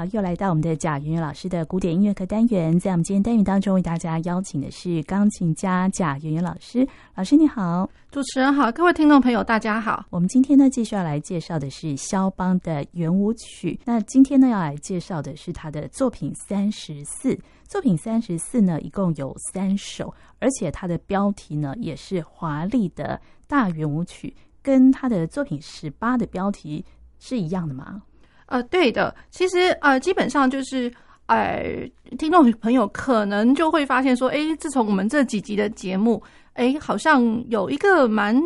好，又来到我们的贾圆圆老师的古典音乐课单元，在我们今天单元当中，为大家邀请的是钢琴家贾圆圆老师。老师你好，主持人好，各位听众朋友大家好。我们今天呢，继续要来介绍的是肖邦的圆舞曲。那今天呢，要来介绍的是他的作品三十四。作品三十四呢，一共有三首，而且它的标题呢，也是华丽的大圆舞曲，跟他的作品十八的标题是一样的吗？呃，对的，其实呃，基本上就是，呃，听众朋友可能就会发现说，哎，自从我们这几集的节目，哎，好像有一个蛮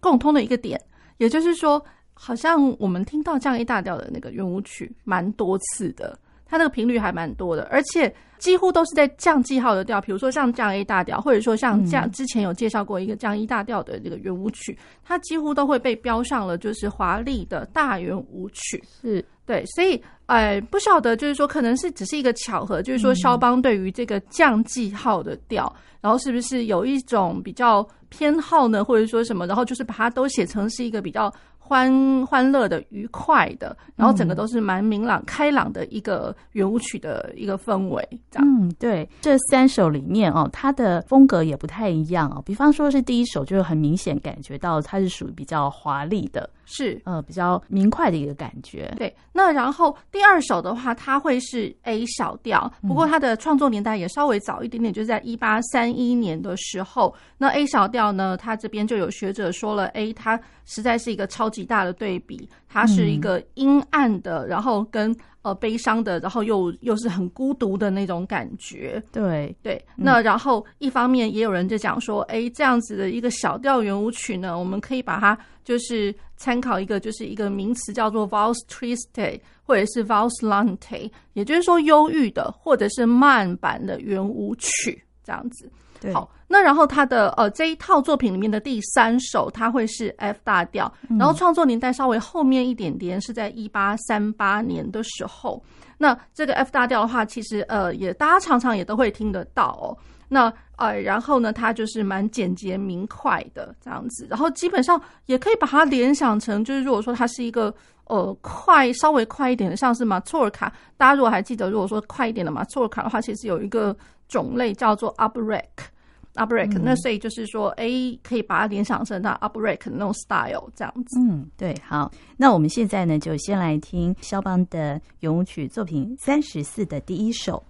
共通的一个点，也就是说，好像我们听到降 A 大调的那个圆舞曲蛮多次的。它那个频率还蛮多的，而且几乎都是在降记号的调，比如说像降 A 大调，或者说像降之前有介绍过一个降 E 大调的这个圆舞曲，它几乎都会被标上了就是华丽的大圆舞曲。是对，所以呃，不晓得就是说可能是只是一个巧合，就是说肖邦对于这个降记号的调，然后是不是有一种比较偏好呢，或者说什么，然后就是把它都写成是一个比较。欢欢乐的、愉快的，然后整个都是蛮明朗、开朗的一个圆舞曲的一个氛围，这样。嗯，对，这三首里面哦，它的风格也不太一样哦。比方说是第一首，就很明显感觉到它是属于比较华丽的。是呃比较明快的一个感觉，对。那然后第二首的话，它会是 A 小调，不过它的创作年代也稍微早一点点，就是在一八三一年的时候。那 A 小调呢，它这边就有学者说了，A 它实在是一个超级大的对比，它是一个阴暗的，然后跟。呃，悲伤的，然后又又是很孤独的那种感觉。对对，那然后一方面也有人就讲说，哎，这样子的一个小调圆舞曲呢，我们可以把它就是参考一个就是一个名词叫做 Valse triste 或者是 Valse lente，也就是说忧郁的或者是慢版的圆舞曲这样子。对好，那然后他的呃这一套作品里面的第三首，它会是 F 大调，然后创作年代稍微后面一点点，是在一八三八年的时候。那这个 F 大调的话，其实呃也大家常常也都会听得到哦。那呃然后呢，它就是蛮简洁明快的这样子，然后基本上也可以把它联想成，就是如果说它是一个呃快稍微快一点的，像是马错尔卡，大家如果还记得，如果说快一点的马错尔卡的话，其实有一个。种类叫做 Upbreak，Upbreak，那所以就是说，哎，可以把它联想成它 Upbreak 的那种 style 这样子。嗯，对，好，那我们现在呢，就先来听肖邦的圆舞曲作品三十四的第一首。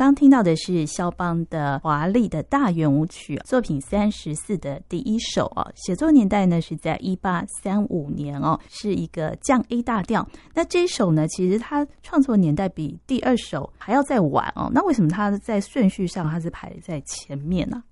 刚听到的是肖邦的华丽的大圆舞曲作品三十四的第一首哦，写作年代呢是在一八三五年哦，是一个降 A 大调。那这一首呢，其实它创作年代比第二首还要再晚哦。那为什么它在顺序上它是排在前面呢？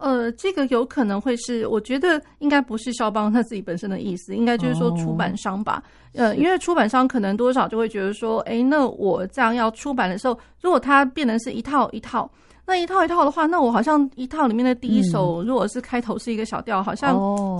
呃，这个有可能会是，我觉得应该不是肖邦他自己本身的意思，应该就是说出版商吧。哦、呃，因为出版商可能多少就会觉得说，哎，那我这样要出版的时候，如果它变成是一套一套。那一套一套的话，那我好像一套里面的第一首，如果是开头是一个小调，好像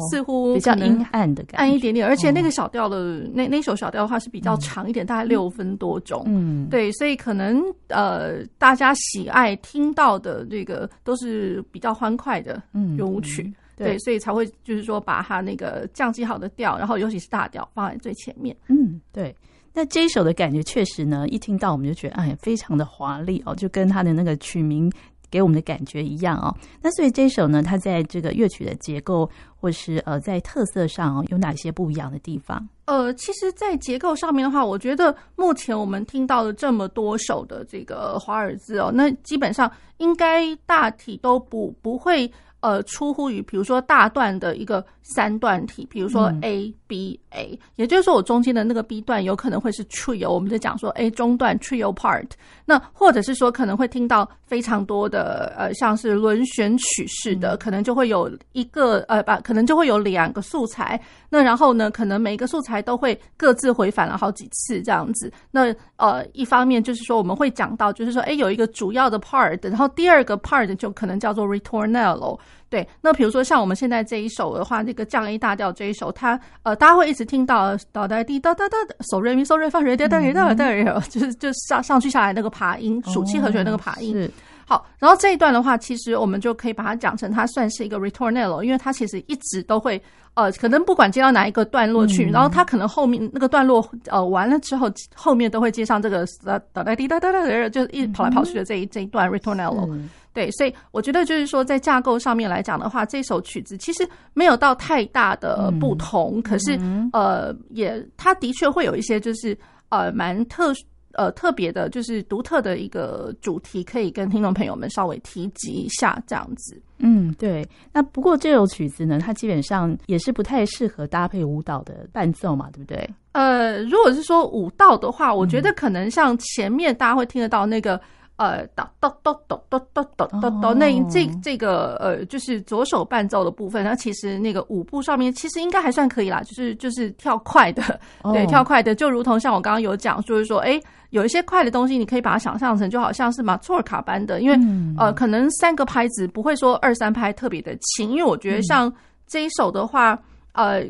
似乎比较阴暗的感觉，暗一点点。而且那个小调的那那首小调的话是比较长一点，大概六分多钟。嗯，对，所以可能呃，大家喜爱听到的这个都是比较欢快的圆舞曲，对，所以才会就是说把它那个降记好的调，然后尤其是大调放在最前面。嗯，对。那这一首的感觉确实呢，一听到我们就觉得哎，非常的华丽哦，就跟他的那个曲名给我们的感觉一样哦。那所以这首呢，它在这个乐曲的结构或是呃在特色上，有哪些不一样的地方？呃，其实，在结构上面的话，我觉得目前我们听到了这么多首的这个华尔兹哦，那基本上应该大体都不不会。呃，出乎于比如说大段的一个三段体，比如说 A B A，也就是说我中间的那个 B 段有可能会是 trio，我们在讲说 A 中段 trio part，那或者是说可能会听到非常多的呃，像是轮旋曲式的，可能就会有一个呃，把，可能就会有两个素材，那然后呢，可能每一个素材都会各自回返了好几次这样子。那呃，一方面就是说我们会讲到，就是说哎，有一个主要的 part，然后第二个 part 就可能叫做 ritornello。对，那比如说像我们现在这一首的话，那个降 A 大调这一首，它呃，大家会一直听到哒哒滴哒哒哒，so re mi so re fa re 哒哒哒哒哒，就是就上上去下来那个爬音，属七和弦那个爬音。是。好，然后这一段的话，其实我们就可以把它讲成它算是一个 ritornello，因为它其实一直都会呃，可能不管接到哪一个段落去，然后它可能后面那个段落呃完了之后，后面都会接上这个哒哒滴哒哒哒，就一直跑来跑去的这一这一段 ritornello。对，所以我觉得就是说，在架构上面来讲的话，这首曲子其实没有到太大的不同，嗯、可是呃，也它的确会有一些就是呃蛮特呃特别的，就是独特的一个主题，可以跟听众朋友们稍微提及一下这样子。嗯，对。那不过这首曲子呢，它基本上也是不太适合搭配舞蹈的伴奏嘛，对不对？呃，如果是说舞蹈的话，我觉得可能像前面大家会听得到那个。呃，哒哒哒哒哒哒哒哒哒，那这这个呃，就是左手伴奏的部分，那其实那个舞步上面其实应该还算可以啦，就是就是跳快的，对，跳快的，就如同像我刚刚有讲，就是说，哎，有一些快的东西，你可以把它想象成就好像是马祖尔卡般的，因为呃，可能三个拍子不会说二三拍特别的轻，因为我觉得像这一首的话，呃，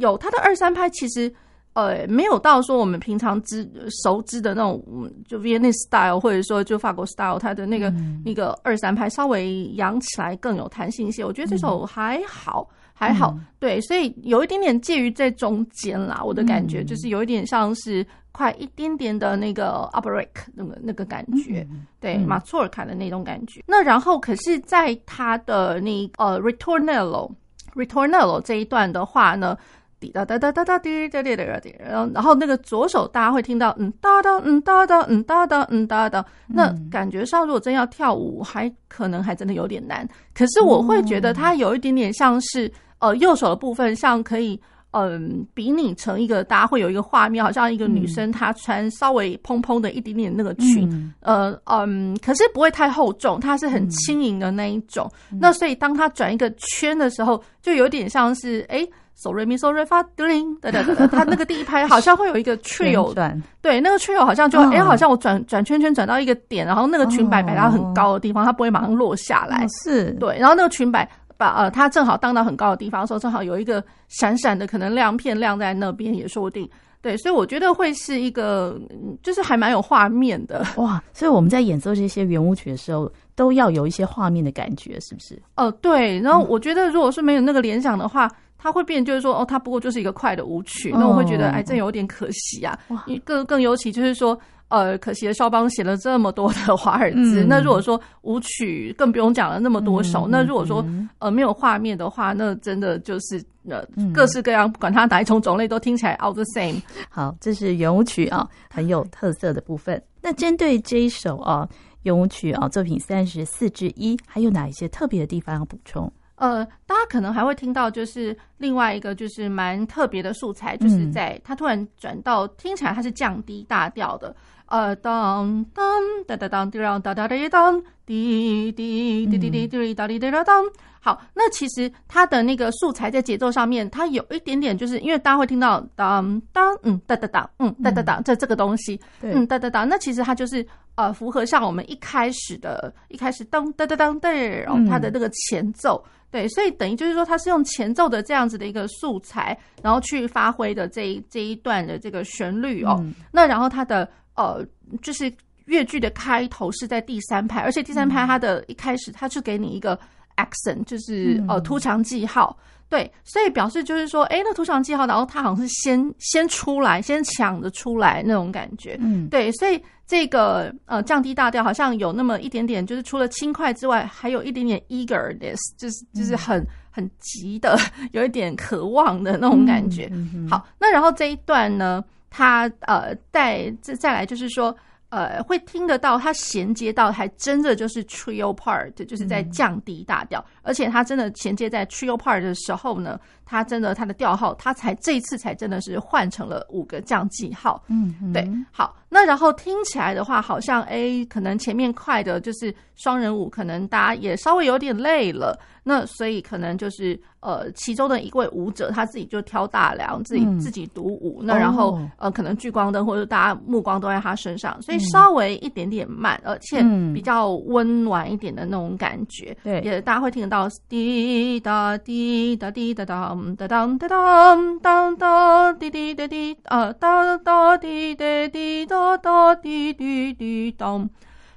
有它的二三拍其实。呃，没有到说我们平常知熟知的那种，就 Viennese style 或者说就法国 style，它的那个、嗯、那个二三拍稍微扬起来更有弹性一些。我觉得这首还好，嗯、还好，对，所以有一点点介于在中间啦。我的感觉就是有一点像是快一点点的那个 u p b r e a k 那个那个感觉，嗯、对，马祖尔卡的那种感觉。那然后可是在它的那呃 ritornello ritornello 这一段的话呢？滴哒哒哒哒哒滴哒滴哒滴，然后然后那个左手大家会听到嗯哒哒嗯哒哒嗯哒哒嗯哒哒，那感觉上如果真要跳舞，还可能还真的有点难。可是我会觉得它有一点点像是呃右手的部分，像可以嗯比拟成一个大家会有一个画面，好像一个女生她穿稍微蓬蓬的一点点那个裙，呃嗯，可是不会太厚重，它是很轻盈的那一种。那所以当它转一个圈的时候，就有点像是哎。Re mi so re fa do ring，对对对，他那个第一拍好像会有一个 trio，对，那个 trio 好像就哎、欸，好像我转转圈圈转到一个点，然后那个裙摆摆到很高的地方，它不会马上落下来，是。对，然后那个裙摆把呃，它正好荡到很高的地方的时候，正好有一个闪闪的可能亮片亮在那边也说不定，对，所以我觉得会是一个就是还蛮有画面的。哇，所以我们在演奏这些圆舞曲的时候都要有一些画面的感觉，是不是？哦、呃，对，然后我觉得如果是没有那个联想的话。它会变，就是说，哦，它不过就是一个快的舞曲，那我会觉得，哎，这有点可惜啊。更更尤其就是说，呃，可惜的肖邦写了这么多的华尔兹，那如果说舞曲更不用讲了那么多首，那如果说呃没有画面的话，那真的就是呃各式各样，不管它哪一种种类，都听起来 all the same。好，这是圆舞曲啊，很有特色的部分。那针对这一首啊。圆舞曲啊，作品三十四之一，还有哪一些特别的地方要补充？呃，大家可能还会听到，就是另外一个就是蛮特别的素材，就是在它突然转到听起来它是降低大调的，呃，当当哒哒当滴当哒哒滴当滴滴滴滴滴滴哒滴哒哒当。好，那其实它的那个素材在节奏上面，它有一点点，就是因为大家会听到当当嗯哒哒当嗯哒哒当这这个东西，嗯哒哒当，那其实它就是呃符合像我们一开始的一开始当哒哒当哒，然后它的那个前奏，对，所以等于就是说它是用前奏的这样子的一个素材，然后去发挥的这一这一段的这个旋律哦，那然后它的呃就是越剧的开头是在第三拍，而且第三拍它的一开始它就给你一个。accent 就是呃突长记号，对，所以表示就是说，哎，那突长记号，然后它好像是先先出来，先抢着出来那种感觉，嗯，对，所以这个呃降低大调好像有那么一点点，就是除了轻快之外，还有一点点 eagerness，就是就是很很急的，有一点渴望的那种感觉。好，那然后这一段呢，它呃再再再来就是说。呃，会听得到，他衔接到还真的就是 trio part，就是在降低大调，嗯、而且他真的衔接在 trio part 的时候呢，他真的他的调号，他才这一次才真的是换成了五个降记号。嗯，对，好，那然后听起来的话，好像哎，可能前面快的就是双人舞，可能大家也稍微有点累了。那所以可能就是呃，其中的一位舞者他自己就挑大梁，自己自己独舞。嗯、那然后呃，可能聚光灯或者大家目光都在他身上，所以稍微一点点慢，而且比较温暖一点的那种感觉。对、嗯，也大家会听得到滴答滴答滴答当当当当当当滴滴滴滴啊当当滴滴滴答答滴滴滴当。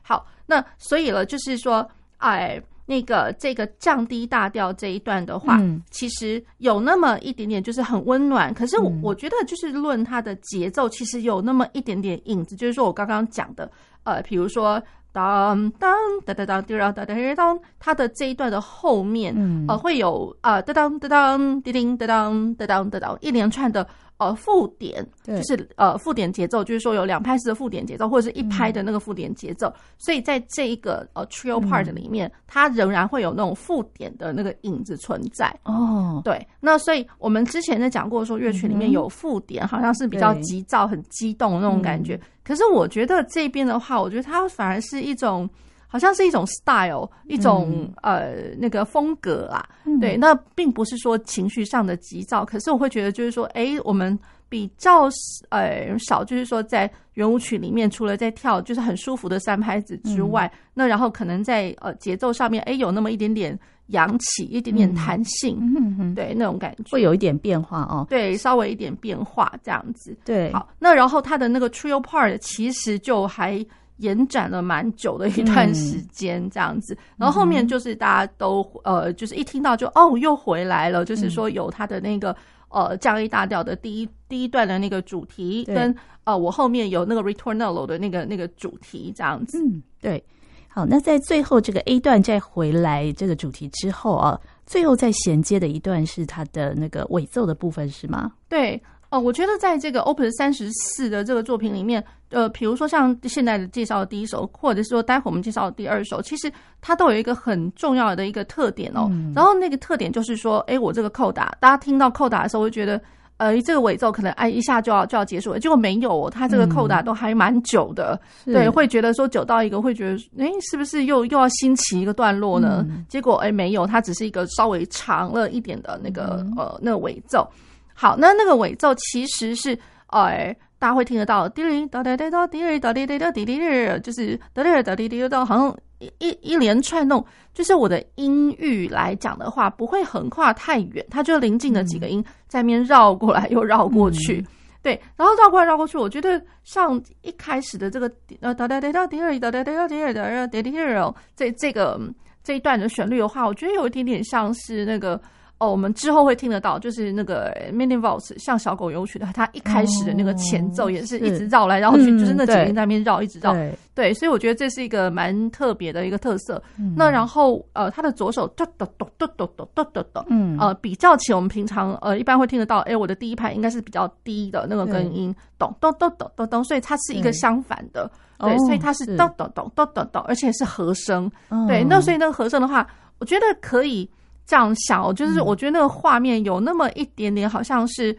好，那所以了，就是说，哎。那个这个降低大调这一段的话，嗯、其实有那么一点点，就是很温暖。可是我我觉得，就是论它的节奏，其实有那么一点点影子，就是说我刚刚讲的，呃，比如说当当当当当滴哒哒哒当，它的这一段的后面，嗯、呃，会有啊当当当当滴叮当当当当当一连串的。呃，附点就是呃，附点节奏，就是说有两拍式的附点节奏，或者是一拍的那个附点节奏。嗯、所以在这一个呃 trio part 里面，嗯、它仍然会有那种附点的那个影子存在。哦，对。那所以我们之前在讲过说，乐曲里面有附点，好像是比较急躁、很激动的那种感觉。嗯、可是我觉得这边的话，我觉得它反而是一种。好像是一种 style，一种、嗯、呃那个风格啊，嗯、对，那并不是说情绪上的急躁，可是我会觉得就是说，哎，我们比较呃少，就是说在圆舞曲里面，除了在跳就是很舒服的三拍子之外，嗯、那然后可能在呃节奏上面，哎，有那么一点点扬起，一点点弹性，对，那种感觉。会有一点变化哦，对，稍微一点变化这样子，对，好，那然后它的那个 trio part 其实就还。延展了蛮久的一段时间，这样子，嗯、然后后面就是大家都呃，就是一听到就哦，又回来了，就是说有他的那个呃降 A 大调的第一第一段的那个主题，跟呃我后面有那个 Ritornello 的那个那个主题这样子。嗯，对。好，那在最后这个 A 段再回来这个主题之后啊，最后再衔接的一段是它的那个尾奏的部分，是吗？对。哦，我觉得在这个 Opus 三十四的这个作品里面，呃，比如说像现在的介绍的第一首，或者是说待会我们介绍的第二首，其实它都有一个很重要的一个特点哦。嗯、然后那个特点就是说，哎，我这个扣打，大家听到扣打的时候会觉得，呃，这个尾奏可能哎一下就要就要结束了，结果没有，它这个扣打都还蛮久的，嗯、对，会觉得说久到一个会觉得，哎，是不是又又要新起一个段落呢？嗯、结果哎没有，它只是一个稍微长了一点的那个、嗯、呃那个尾奏。好，那那个尾奏其实是，呃，大家会听得到，滴哩哒哒哒哒，滴哩哒滴滴哒滴就是哒哩哒滴滴哒，好像一一一连串那种，就是我的音域来讲的话，不会横跨太远，它就临近的几个音在那边绕过来又绕过去，嗯、对，然后绕过来绕过去，我觉得像一开始的这个呃哒哒哒哒滴哩哒哒哒滴哩哒哒滴滴哩，这这个这一段的旋律的话，我觉得有一点点像是那个。哦，我们之后会听得到，就是那个 Mini Waltz 像小狗游曲的，它一开始的那个前奏也是一直绕来绕去，哦、是就是那几个音在那边绕，一直绕。对，对，所以我觉得这是一个蛮特别的一个特色。嗯、那然后呃，他的左手咚咚咚咚咚咚咚咚咚，嗯，呃，比较起我们平常呃一般会听得到，哎，我的第一拍应该是比较低的那个根音，咚咚咚咚咚咚，所以它是一个相反的，对，所以它是咚咚咚咚咚咚，而且是和声。哦、对，那所以那个和声的话，我觉得可以。这样想，就是我觉得那个画面有那么一点点，好像是，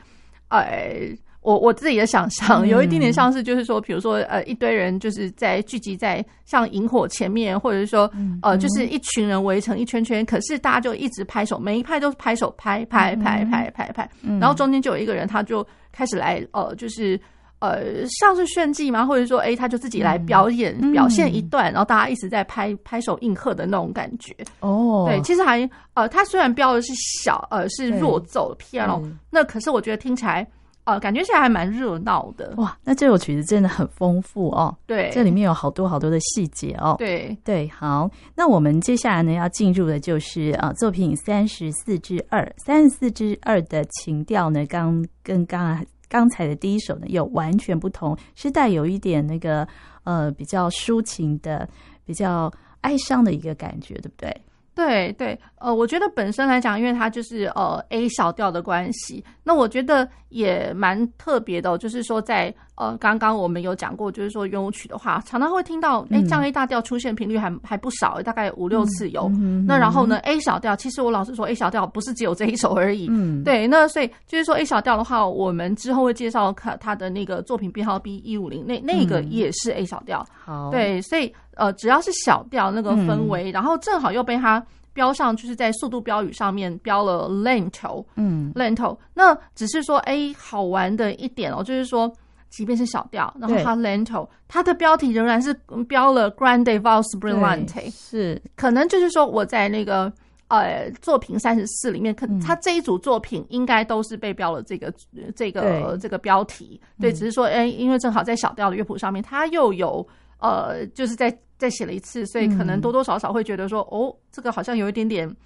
呃、哎，我我自己的想象，有一点点像是，就是说，比如说，呃，一堆人就是在聚集在像萤火前面，或者是说，呃，就是一群人围成一圈圈，可是大家就一直拍手，每一拍都是拍手，拍拍拍拍拍拍，然后中间就有一个人，他就开始来，呃，就是。呃，像是炫技吗？或者说，哎、欸，他就自己来表演、嗯、表现一段，然后大家一直在拍拍手应和的那种感觉。哦，对，其实还呃，他虽然标的是小呃是弱奏 piano，那可是我觉得听起来呃感觉起来还蛮热闹的。哇，那这首曲子真的很丰富哦。对，这里面有好多好多的细节哦。对对，好，那我们接下来呢要进入的就是啊、呃、作品三十四之二，三十四之二的情调呢，刚跟刚刚。刚才的第一首呢，又完全不同，是带有一点那个呃比较抒情的、比较哀伤的一个感觉，对不对？对对，呃，我觉得本身来讲，因为它就是呃 A 小调的关系，那我觉得也蛮特别的，就是说在呃刚刚我们有讲过，就是说圆舞曲的话，常常会听到哎、嗯、降 A 大调出现频率还还不少，大概五六次有。那然后呢 A 小调，其实我老实说 A 小调不是只有这一首而已。嗯，对，那所以就是说 A 小调的话，我们之后会介绍看他的那个作品编号 B 一五零，那那个也是 A 小调。好、嗯，对，所以。呃，只要是小调那个氛围，嗯、然后正好又被它标上，就是在速度标语上面标了 lento，嗯，lento。那只是说，哎，好玩的一点哦，就是说，即便是小调，然后它 lento，它的标题仍然是标了 grande valse brillante，是，可能就是说我在那个呃作品三十四里面，可他这一组作品应该都是被标了这个这个对。这个标题，对，只是说，哎，因为正好在小调的乐谱上面，它又有。呃，就是再再写了一次，所以可能多多少少会觉得说，嗯、哦，这个好像有一点点，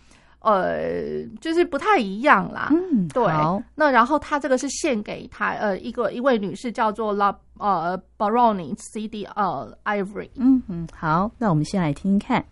呃，就是不太一样啦。嗯，对。那然后他这个是献给他呃一个一位女士，叫做 La 呃 Baroni CD 呃 Ivory。嗯嗯，好，那我们先来听听看。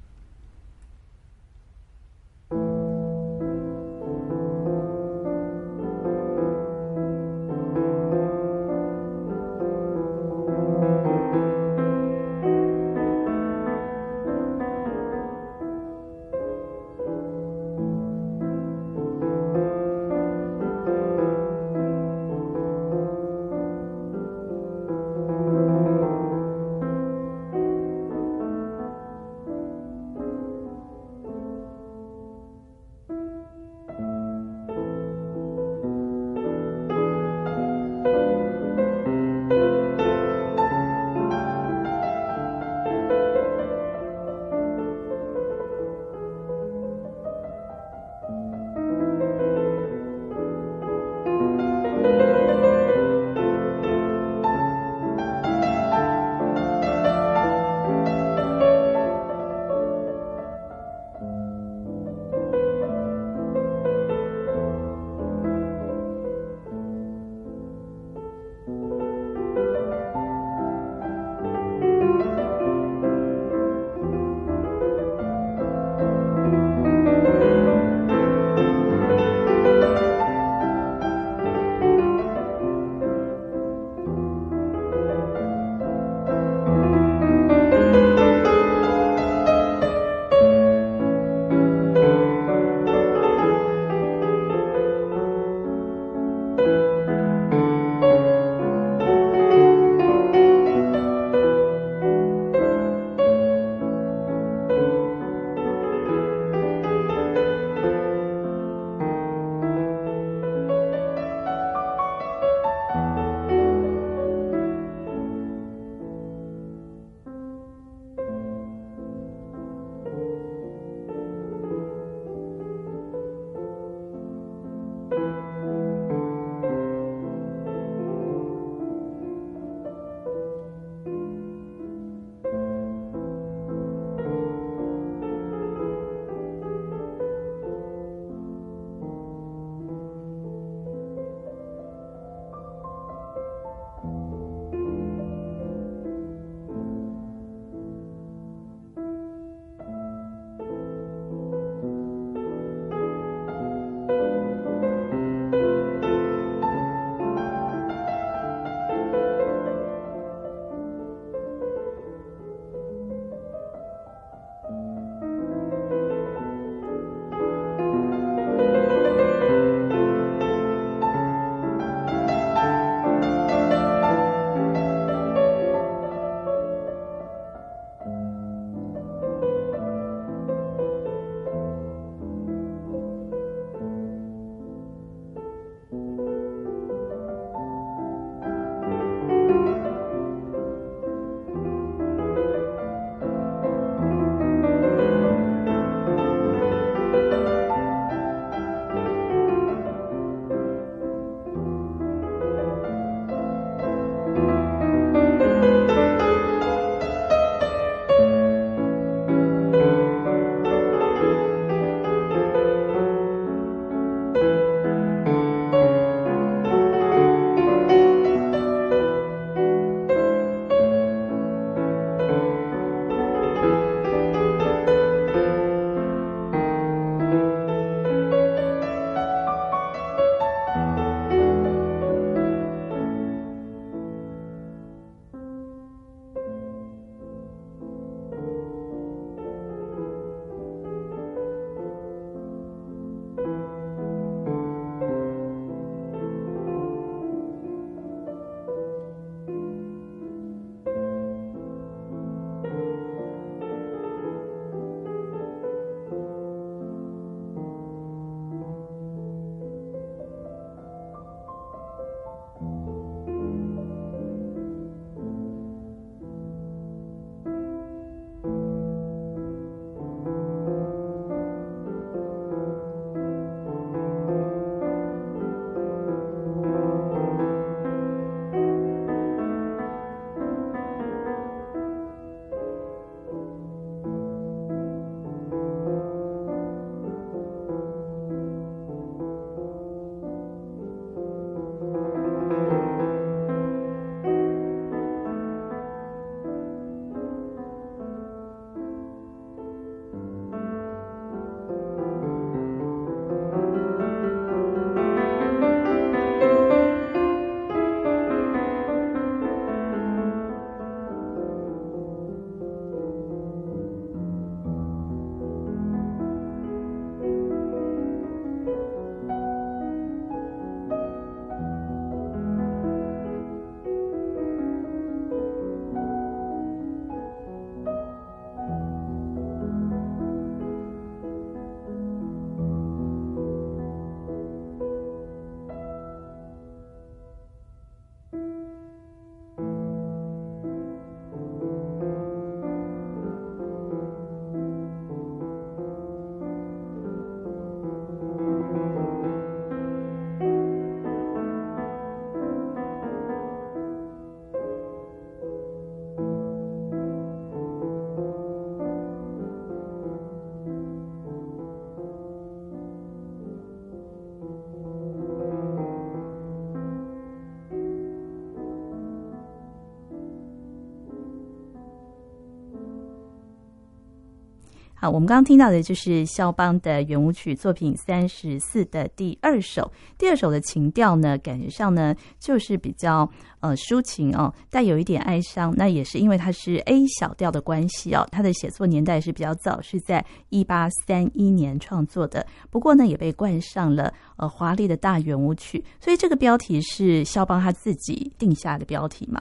我们刚刚听到的就是肖邦的圆舞曲作品三十四的第二首。第二首的情调呢，感觉上呢就是比较呃抒情哦，带有一点哀伤。那也是因为它是 A 小调的关系哦，它的写作年代是比较早，是在一八三一年创作的。不过呢，也被冠上了呃华丽的大圆舞曲。所以这个标题是肖邦他自己定下的标题吗？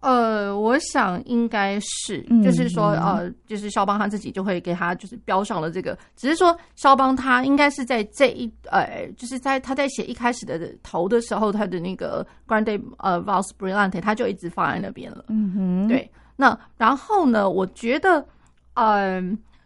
呃，我想应该是，就是说，呃，就是肖邦他自己就会给他就是标上了这个，只是说肖邦他应该是在这一呃，就是在他在写一开始的头的时候，他的那个 Grande 呃 Valse Brillante 他就一直放在那边了。嗯哼，对。那然后呢，我觉得，嗯、呃，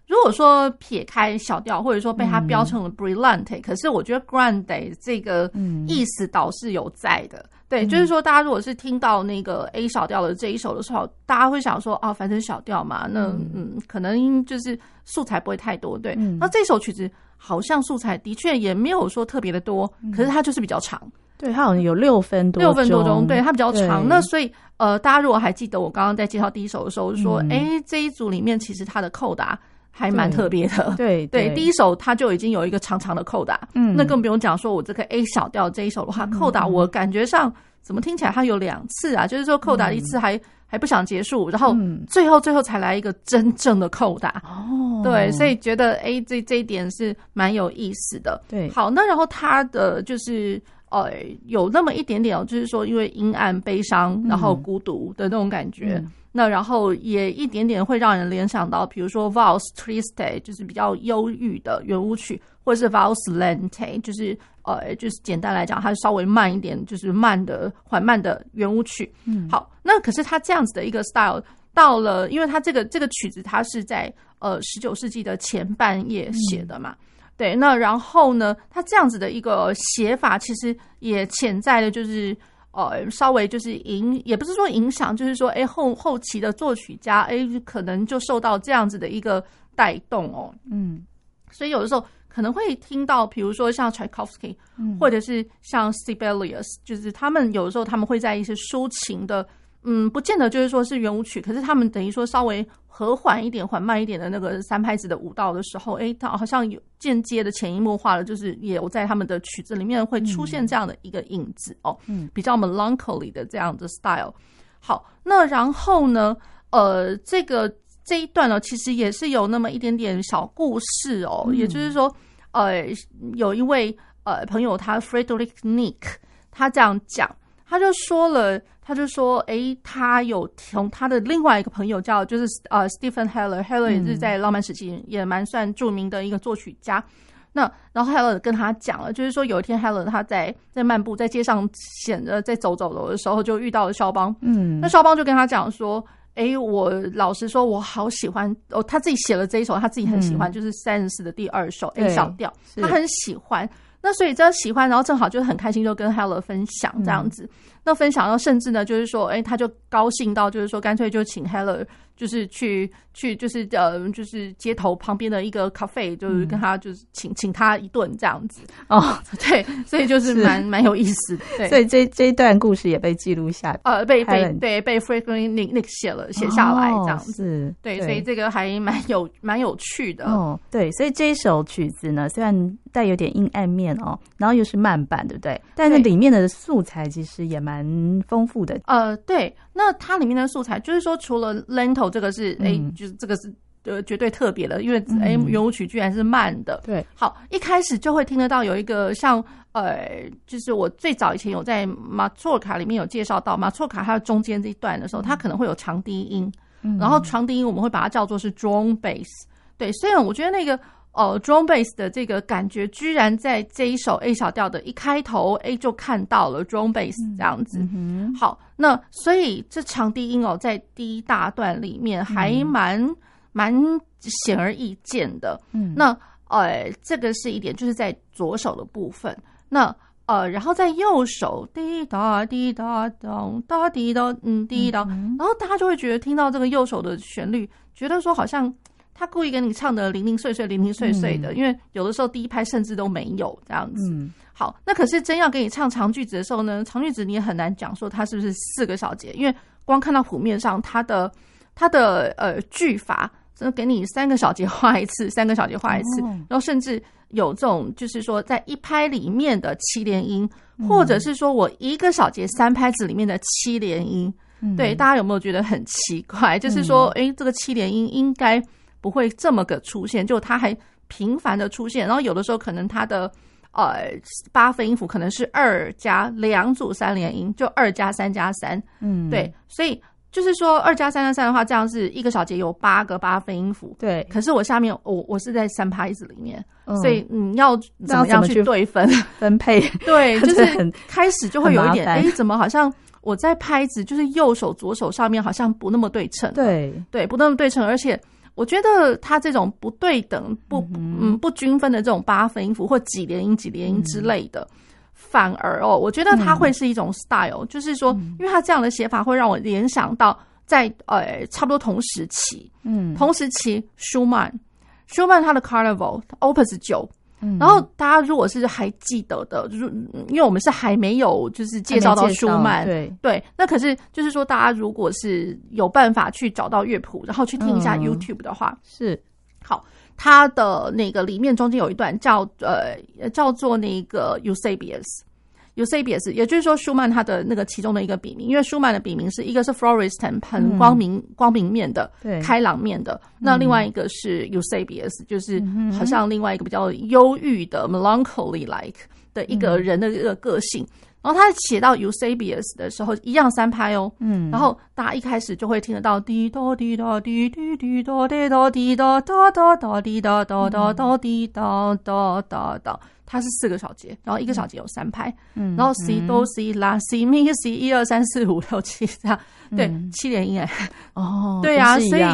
如果说撇开小调，或者说被他标成了 Brillante，、嗯、可是我觉得 Grande 这个意思倒是有在的。对，就是说，大家如果是听到那个 A 小调的这一首的时候，大家会想说哦，反正小调嘛，那嗯，可能就是素材不会太多。对，那这首曲子好像素材的确也没有说特别的多，可是它就是比较长。对，它好像有六分多，六分多钟。对，它比较长。那所以呃，大家如果还记得我刚刚在介绍第一首的时候说，哎，这一组里面其实它的扣打。还蛮特别的，对 对，对，第一首它就已经有一个长长的扣打，嗯，那更不用讲说我这个 A 小调这一首的话，扣打我感觉上怎么听起来它有两次啊，就是说扣打一次还还不想结束，然后最后最后才来一个真正的扣打，哦，对，所以觉得 A 这这一点是蛮有意思的，对，好，那然后它的就是呃有那么一点点哦，就是说因为阴暗、悲伤，然后孤独的那种感觉。那然后也一点点会让人联想到，比如说 Valse Triste 就是比较忧郁的圆舞曲，或者是 Valse Lente 就是呃就是简单来讲，它稍微慢一点，就是慢的缓慢的圆舞曲。嗯，好，那可是它这样子的一个 style 到了，因为它这个这个曲子它是在呃十九世纪的前半叶写的嘛，嗯、对，那然后呢，它这样子的一个写法其实也潜在的就是。呃，稍微就是影，也不是说影响，就是说，哎，后后期的作曲家，哎，可能就受到这样子的一个带动哦，嗯，所以有的时候可能会听到，比如说像 Tchaikovsky，或者是像 Sibelius，就是他们有的时候他们会在一些抒情的。嗯，不见得就是说是圆舞曲，可是他们等于说稍微和缓一点、缓慢一点的那个三拍子的舞蹈的时候，哎，他好像有间接的潜移默化的，就是也有在他们的曲子里面会出现这样的一个影子哦，嗯，比较 melancholy 的这样的 style。好，那然后呢，呃，这个这一段呢，其实也是有那么一点点小故事哦，也就是说，呃，有一位呃朋友他 Frederick Nick，他这样讲，他就说了。他就说：“诶，他有从他的另外一个朋友叫，就是呃，Stephen Heller，Heller 也是在浪漫时期也蛮算著名的一个作曲家。那然后 Heller 跟他讲了，就是说有一天 Heller 他在在漫步在街上显着在走走楼的时候，就遇到了肖邦。嗯，那肖邦就跟他讲说：，诶，我老实说，我好喜欢哦，他自己写了这一首，他自己很喜欢，就是三十四的第二首 A 小调，他很喜欢。那所以这喜欢，然后正好就很开心，就跟 Heller 分享这样子。”那分享到，甚至呢，就是说，哎，他就高兴到，就是说，干脆就请 Heller，就是去去，就是呃，就是街头旁边的一个 cafe，就是跟他就是请请他一顿这样子。哦，对，所以就是蛮蛮有意思的。对，所以这这一段故事也被记录下，呃，被被对被 Frederick Nick 写了写下来这样子。对，所以这个还蛮有蛮有趣的。哦，对，所以这一首曲子呢，虽然带有点阴暗面哦，然后又是慢板，对不对？但是里面的素材其实也蛮。蛮丰富的，呃，对，那它里面的素材就是说，除了 lento 这个是，哎、嗯。欸，就是这个是呃绝对特别的，因为哎，圆舞曲居然是慢的，对，好，一开始就会听得到有一个像，呃，就是我最早以前有在马错卡里面有介绍到马错卡它的中间这一段的时候，它可能会有长低音，嗯、然后长低音我们会把它叫做是 drone bass，对，虽然我觉得那个。哦，drone bass 的这个感觉，居然在这一首 A 小调的一开头，A 就看到了 drone bass 这样子。嗯、好，那所以这长低音哦，在第一大段里面还蛮蛮显而易见的。嗯，那呃，这个是一点，就是在左手的部分。那呃，然后在右手，滴答滴答咚，哒滴答，嗯，滴答，然后大家就会觉得听到这个右手的旋律，觉得说好像。他故意给你唱的零零碎碎、零零碎碎的，嗯、因为有的时候第一拍甚至都没有这样子。嗯、好，那可是真要给你唱长句子的时候呢，长句子你也很难讲说它是不是四个小节，因为光看到谱面上它的它的呃句法真的给你三个小节画一次，三个小节画一次，哦、然后甚至有这种就是说在一拍里面的七连音，嗯、或者是说我一个小节三拍子里面的七连音，嗯、对，大家有没有觉得很奇怪？就是说，哎、嗯，这个七连音应该不会这么个出现，就它还频繁的出现，然后有的时候可能它的呃八分音符可能是二加两组三连音，就二加三加三，嗯，对，所以。就是说，二加三加三的话，这样是一个小节有八个八分音符。对。可是我下面我我是在三拍子里面，嗯、所以你要怎么样去对分分配？对，就是开始就会有一点，哎、欸，怎么好像我在拍子就是右手左手上面好像不那么对称？对对，不那么对称，而且我觉得他这种不对等、不嗯，嗯不均分的这种八分音符或几连音、几连音之类的。嗯反而哦，我觉得他会是一种 style，、嗯、就是说，因为他这样的写法会让我联想到在呃差不多同时期，嗯，同时期舒曼，舒曼他的 Carnival Opus 九，嗯，然后大家如果是还记得的，就是因为我们是还没有就是介绍到舒曼，对。对，那可是就是说大家如果是有办法去找到乐谱，然后去听一下 YouTube 的话，嗯、是。好。它的那个里面中间有一段叫呃叫做那个 Eusebius，Eusebius，也就是说舒曼他的那个其中的一个笔名，因为舒曼的笔名是一个是 Florestan 很光明、嗯、光明面的，对，开朗面的，那另外一个是 Eusebius，就是好像另外一个比较忧郁的 melancholy like 的一个人的一个个性。然后他写到 Eusebius 的时候，一样三拍哦。嗯。然后大家一开始就会听得到滴答滴答滴滴滴答滴答滴答哒哒哒滴答哒哒哒滴答哒哒哒。它是四个小节，然后一个小节有三拍。嗯。然后 C 哆 C 拉 C 咪 C 一二三四五六七这样，对，七连音哎。哦。对啊，所以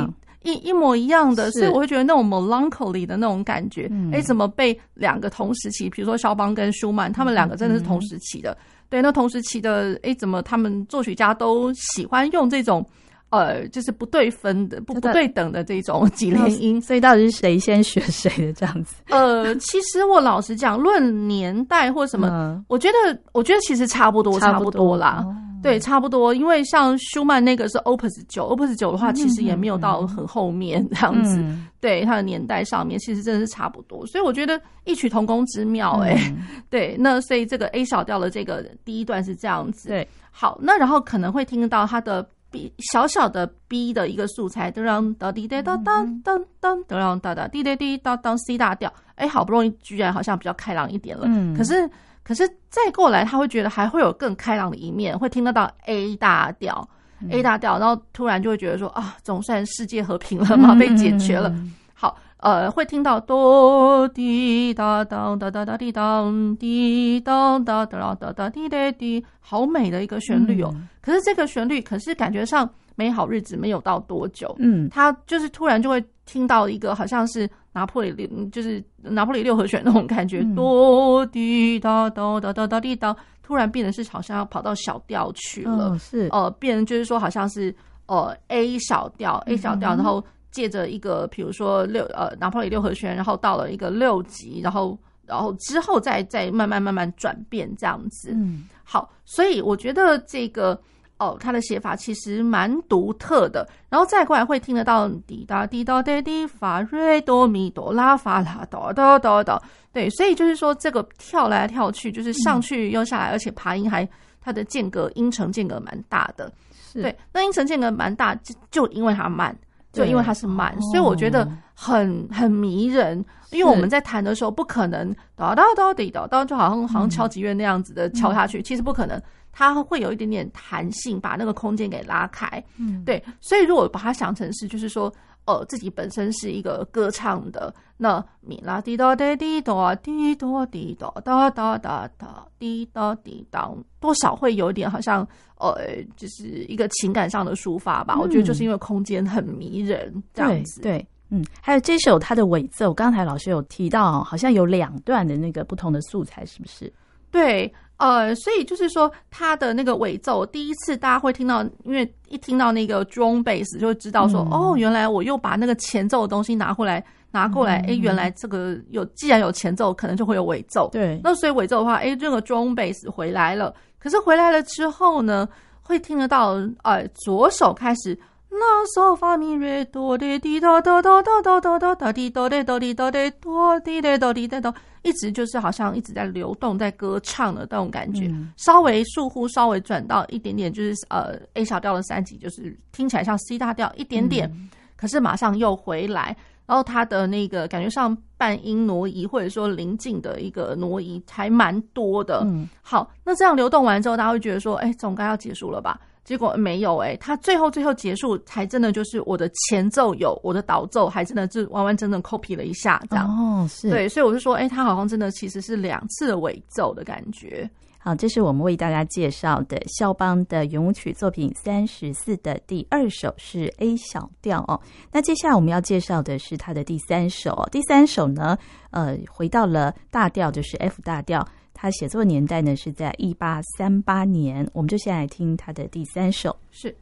一一模一样的，所以我会觉得那种 melancholy 的那种感觉，哎，怎么被两个同时期，比如说肖邦跟舒曼，他们两个真的是同时期的。对，那同时期的，哎，怎么他们作曲家都喜欢用这种，呃，就是不对分的、不不对等的这种几连音？所以到底是谁先学谁的这样子？呃，其实我老实讲，论年代或什么，嗯、我觉得，我觉得其实差不多，差不多，啦。哦对，差不多，因为像舒曼那个是 Opus 九，Opus 九的话，其实也没有到很后面这样子。嗯、对，它的年代上面其实真的是差不多，所以我觉得异曲同工之妙哎、对，那所以这个 A 小调的这个第一段是这样子。对，好，那然后可能会听到它的 b 小小的 b 的一个素材都让到 d 带到当当当都让到达 d 滴 d 到当 c 大调哎好不容易居然好像比较开朗一点了。嗯。可是可是再过来他会觉得还会有更开朗的一面会听得到 a 大调 a 大调然后突然就会觉得说啊总算世界和平了嘛 被解决了。好呃，会听到哆滴哒当哒哒哒滴当滴当哒哒哒哒滴哒滴，好美的一个旋律哦。可是这个旋律，可是感觉上美好日子没有到多久，嗯，他就是突然就会听到一个好像是。拿破仑六就是拿破仑六和弦那种感觉，哆滴哒哒哒哒哒滴当，突然变得是好像要跑到小调去了，是。呃，变成就是说好像是呃 A 小调 A 小调，然后借着一个比如说六呃拿破仑六和弦，然后到了一个六级，然后然后之后再再慢慢慢慢转变这样子。嗯，好，所以我觉得这个。哦，他的写法其实蛮独特的，然后再过来会听得到滴答滴答滴滴发瑞哆咪哆拉发拉哆哆哆哆，对，所以就是说这个跳来跳去，就是上去又下来，嗯、而且爬音还它的间隔音程间隔蛮大的，是。对，那音程间隔蛮大，就就因为它慢，就因为它是慢，所以我觉得很很迷人，因为我们在弹的时候不可能哒哒哒滴哒哒，就好像好像敲击乐那样子的敲下去，嗯、其实不可能。它会有一点点弹性，把那个空间给拉开。嗯，对，所以如果把它想成是，就是说，呃，自己本身是一个歌唱的，那米拉滴答滴滴答滴答滴答哒哒哒哒滴答滴答，多少会有一点好像，呃，就是一个情感上的抒发吧。嗯、我觉得就是因为空间很迷人，这样子。对，对，嗯，还有这首它的尾奏，刚才老师有提到，好像有两段的那个不同的素材，是不是？对。呃，所以就是说，他的那个尾奏，第一次大家会听到，因为一听到那个 drum bass 就会知道说，嗯、哦，原来我又把那个前奏的东西拿回来，拿过来，哎、嗯，原来这个有，既然有前奏，可能就会有尾奏。对，那所以尾奏的话，哎，这个 drum bass 回来了，可是回来了之后呢，会听得到，呃，左手开始那嗦发咪瑞哆来滴哆哆哆哆哆哆哆哒滴哆来哆滴哆来哆滴来哆滴来哆，一直就是好像一直在流动，在歌唱的那种感觉。稍微疏忽，稍微转到一点点，就是呃 A 小调的三级，就是听起来像 C 大调一点点，可是马上又回来。然后它的那个感觉上半音挪移，或者说临近的一个挪移还蛮多的。嗯，好，那这样流动完之后，大家会觉得说，哎，总该要结束了吧？结果没有，哎，他最后最后结束，才真的就是我的前奏有，我的导奏还真的是完完整整 copy 了一下，这样。哦，是。对，所以我就说，哎，他好像真的其实是两次的尾奏的感觉。好，这是我们为大家介绍的肖邦的圆舞曲作品三十四的第二首是 A 小调哦。那接下来我们要介绍的是他的第三首哦。第三首呢，呃，回到了大调，就是 F 大调。他写作年代呢是在一八三八年。我们就先来听他的第三首，是。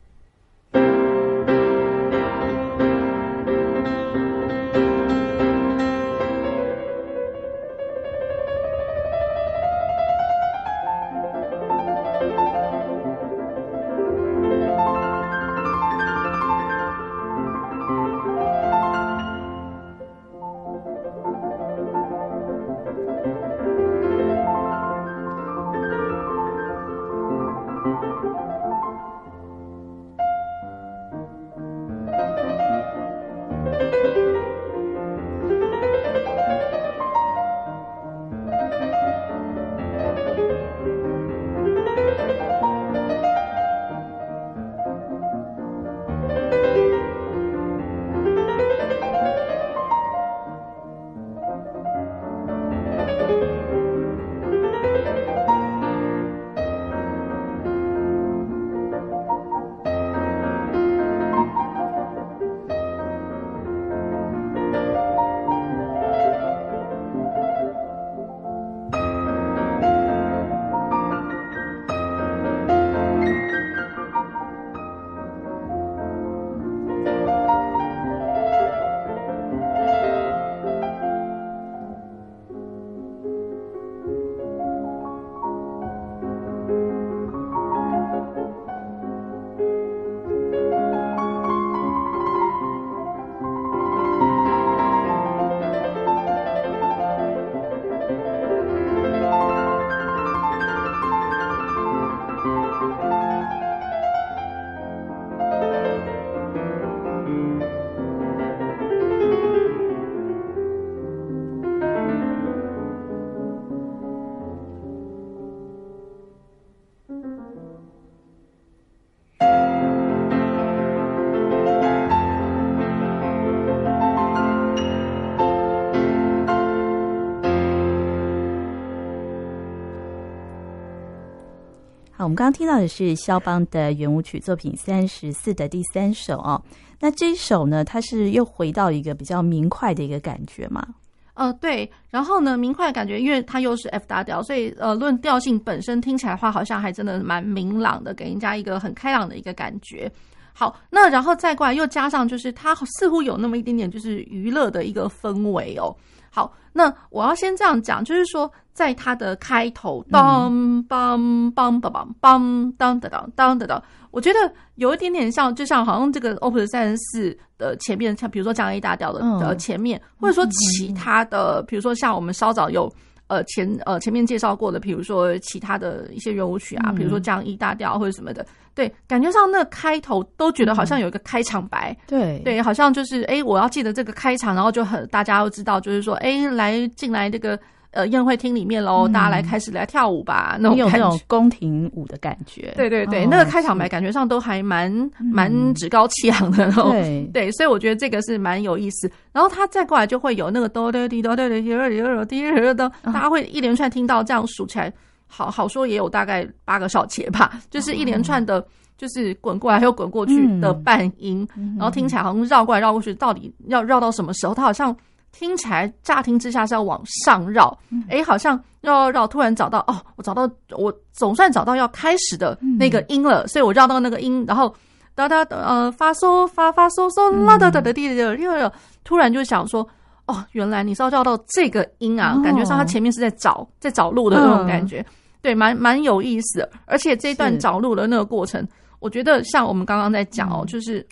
我们刚刚听到的是肖邦的圆舞曲作品三十四的第三首哦。那这一首呢，它是又回到一个比较明快的一个感觉吗？呃，对。然后呢，明快的感觉，因为它又是 F 大调，所以呃，论调性本身听起来的话，好像还真的蛮明朗的，给人家一个很开朗的一个感觉。好，那然后再过来又加上，就是它似乎有那么一点点就是娱乐的一个氛围哦。好，那我要先这样讲，就是说，在它的开头，当梆梆梆梆梆当当当当当，我觉得有一点点像，就像好像这个 Opus 三十四的前面，像比如说降 A 大调的的前面，或者说其他的，比如说像我们稍早有。呃，前呃前面介绍过的，比如说其他的一些圆舞曲啊，比如说降 E 大调或者什么的，对，感觉上那开头都觉得好像有一个开场白，对对，好像就是哎，我要记得这个开场，然后就很大家都知道，就是说哎，来进来这个。呃，宴会厅里面喽，大家来开始来跳舞吧，嗯、那种有那种宫廷舞的感觉。对对对，哦、那个开场白感觉上都还蛮蛮趾高气扬的。对对，所以我觉得这个是蛮有意思。然后他再过来就会有那个哆哆滴哆哆滴滴哆哒滴哆哒，大家会一连串听到这样数起来，好好说也有大概八个小节吧，就是一连串的，就是滚过来又滚过去的半音，然后听起来好像绕过来绕过去，到底要绕到什么时候？它好像。听起来乍听之下是要往上绕，哎，好像绕绕，突然找到哦，我找到，我总算找到要开始的那个音了，所以我绕到那个音，然后哒哒呃发嗦发发嗦嗦啦哒哒哒滴滴滴，突然就想说，哦，原来你是要绕到这个音啊，感觉上他前面是在找在找路的那种感觉，对，蛮蛮有意思的，而且这段找路的那个过程，我觉得像我们刚刚在讲哦，就是。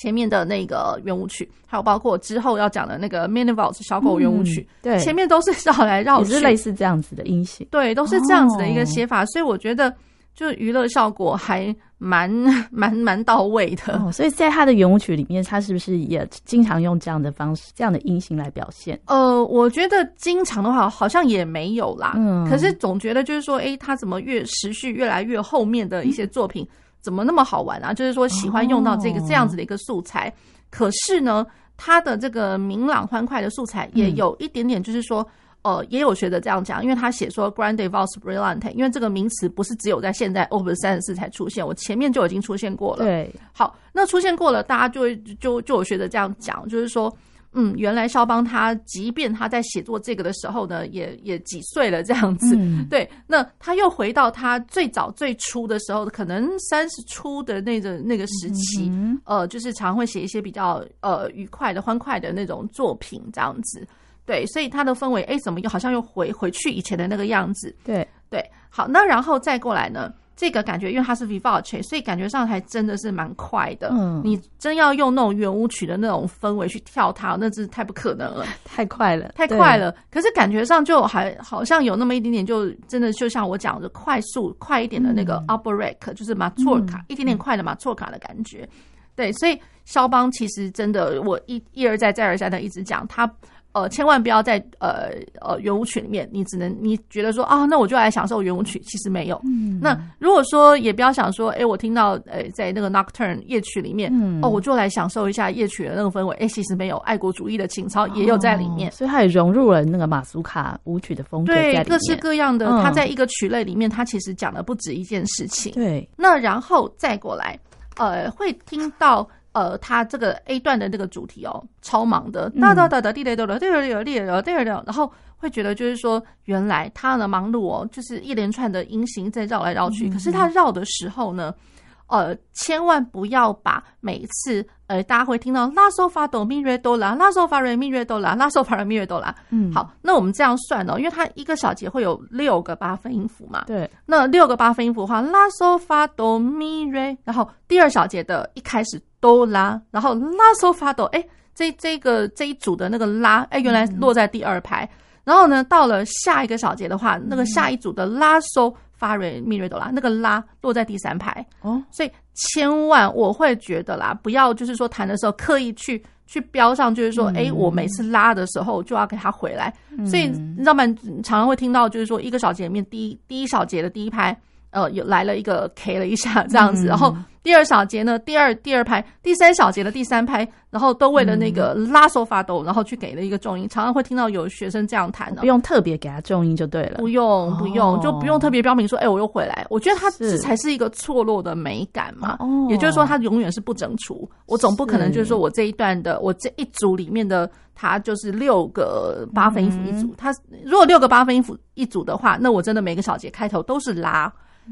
前面的那个圆舞曲，还有包括之后要讲的那个 Mini Waltz 小狗圆舞曲，嗯，对，前面都是绕来绕去，也是类似这样子的音型，对，都是这样子的一个写法，哦，所以我觉得就娱乐效果还蛮 蛮蛮到位的。哦，所以在他的圆舞曲里面，他是不是也经常用这样的方式，这样的音型来表现？呃，我觉得经常的话好像也没有啦，嗯，可是总觉得就是说，哎，他怎么越持续越来越后面的一些作品。嗯怎么那么好玩啊？就是说喜欢用到这个这样子的一个素材，哦、可是呢，它的这个明朗欢快的素材也有一点点，就是说，嗯、呃，也有学者这样讲，因为他写说 Grande Valse Brillante，因为这个名词不是只有在现在 Opus 三十四才出现，我前面就已经出现过了。对，好，那出现过了，大家就会就就有学者这样讲，就是说。嗯，原来肖邦他即便他在写作这个的时候呢，也也几岁了这样子。嗯、对，那他又回到他最早最初的时候，可能三十出的那个那个时期，嗯、呃，就是常会写一些比较呃愉快的、欢快的那种作品这样子。对，所以他的氛围，哎，怎么又好像又回回去以前的那个样子？对对，好，那然后再过来呢？这个感觉，因为它是 vivace，所以感觉上还真的是蛮快的。嗯，你真要用那种圆舞曲的那种氛围去跳它，那真是太不可能了，太快了，太快了。可是感觉上就还好像有那么一点点，就真的就像我讲的，快速快一点的那个 opéra 就是马错卡，一点点快的马错卡的感觉。对，所以肖邦其实真的，我一一而再再而三的一直讲他。呃，千万不要在呃呃圆舞曲里面，你只能你觉得说啊，那我就来享受圆舞曲，其实没有。嗯，那如果说也不要想说，哎，我听到呃在那个 Nocturne 夜曲里面，嗯，哦，我就来享受一下夜曲的那个氛围，哎，其实没有，爱国主义的情操也有在里面，哦，所以它也融入了那个马苏卡舞曲的风格，对，各式各样的，它在一个曲类里面，它其实讲的不止一件事情。对，那然后再过来，呃，会听到。呃，他这个 A 段的这个主题哦，超忙的，哒哒哒哒，滴滴哒哒，滴滴哒，滴滴哒，滴滴哒，然后会觉得就是说，原来他的忙碌哦，就是一连串的音型在绕来绕去。可是他绕的时候呢，呃，千万不要把每一次呃，大家会听到拉嗦发哆咪瑞哆啦，拉嗦发瑞咪瑞哆啦，拉嗦发瑞咪瑞哆啦。嗯，好，那我们这样算哦，因为它一个小节会有六个八分音符嘛。对，那六个八分音符的话，拉嗦发哆咪瑞，然后第二小节的一开始。哆拉，然后拉嗦发哆，哎，这这个这一组的那个拉，哎，原来落在第二拍。嗯、然后呢，到了下一个小节的话，那个下一组的拉嗦发瑞米瑞朵拉，那个拉落在第三排。哦，所以千万我会觉得啦，不要就是说弹的时候刻意去去标上，就是说，哎、嗯，我每次拉的时候就要给它回来。嗯、所以你知道吗？常常会听到就是说，一个小节里面第一第一小节的第一拍。呃，有来了一个 K 了一下这样子，嗯、然后第二小节呢，第二第二拍，第三小节的第三拍，然后都为了那个拉手发抖，然后去给了一个重音，常常会听到有学生这样弹的，不用特别给他重音就对了，不用不用，哦、就不用特别标明说，哎，我又回来，我觉得它这才是一个错落的美感嘛，哦，也就是说它永远是不整除，我总不可能就是说我这一段的我这一组里面的它就是六个八分音符一组，嗯、它如果六个八分音符一组的话，那我真的每个小节开头都是拉。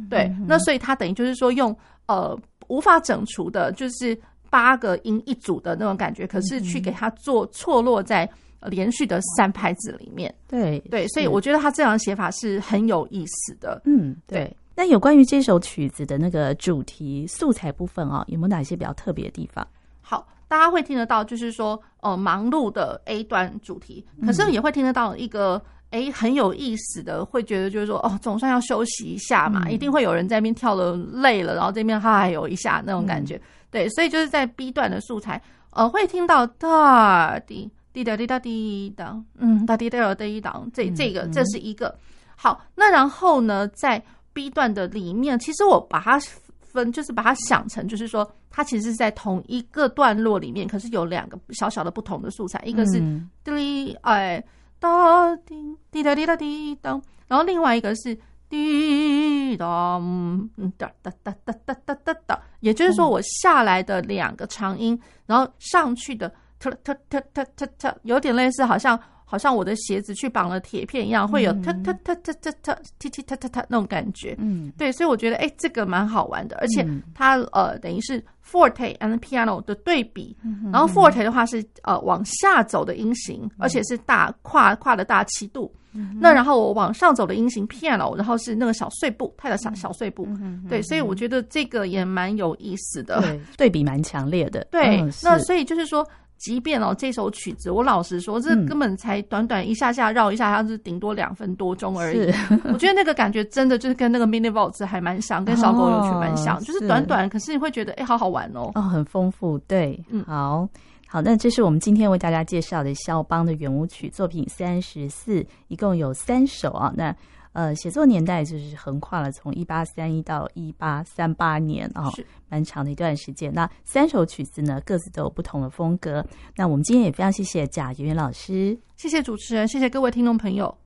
对，那所以它等于就是说用呃无法整除的，就是八个音一组的那种感觉，可是去给它做错落在连续的三拍子里面。对对，所以我觉得他这样写法是很有意思的。嗯，对。那有关于这首曲子的那个主题素材部分啊，有没有哪些比较特别的地方？好，大家会听得到，就是说呃忙碌的 A 段主题，可是也会听得到一个。哎，很有意思的，会觉得就是说，哦，总算要休息一下嘛，嗯、一定会有人在那边跳的累了，然后这边哈还有一下那种感觉，嗯、对，所以就是在 B 段的素材，呃，会听到哒滴滴哒滴哒滴哒，嗯，哒滴哒滴哒，这这个这是一个。好，那然后呢，在 B 段的里面，其实我把它分，就是把它想成，就是说，它其实是在同一个段落里面，可是有两个小小的不同的素材，一个是滴哎。哒滴滴答滴答滴当，然后另外一个是滴当，哒哒哒哒哒哒哒哒，也就是说我下来的两个长音，然后上去的特特特特特特，有点类似好像好像我的鞋子去绑了铁片一样，会有哒哒哒哒哒哒踢踢哒哒哒那种感觉。嗯，对，所以我觉得哎、欸，这个蛮好玩的，而且它呃等于是 forte and piano 的对比。然后 forte 的话是呃往下走的音型，而且是大跨跨的大七度。那然后我往上走的音型 piano，然后是那个小碎步，它的小小碎步。对，所以我觉得这个也蛮有意思的，对，对比蛮强烈的。对，那所以就是说。即便哦，这首曲子，我老实说，这根本才短短一下下绕一下，它是顶多两分多钟而已。我觉得那个感觉真的就是跟那个 Minivolt 还蛮像，跟小狗有曲蛮像，就是短短，可是你会觉得哎，好好玩哦。哦，很丰富，对，嗯，好好，那这是我们今天为大家介绍的肖邦的圆舞曲作品三十四，一共有三首啊，那。呃，写作年代就是横跨了从一八三一到一八三八年啊，是蛮长的一段时间。那三首曲子呢，各自都有不同的风格。那我们今天也非常谢谢贾圆圆老师，谢谢主持人，谢谢各位听众朋友。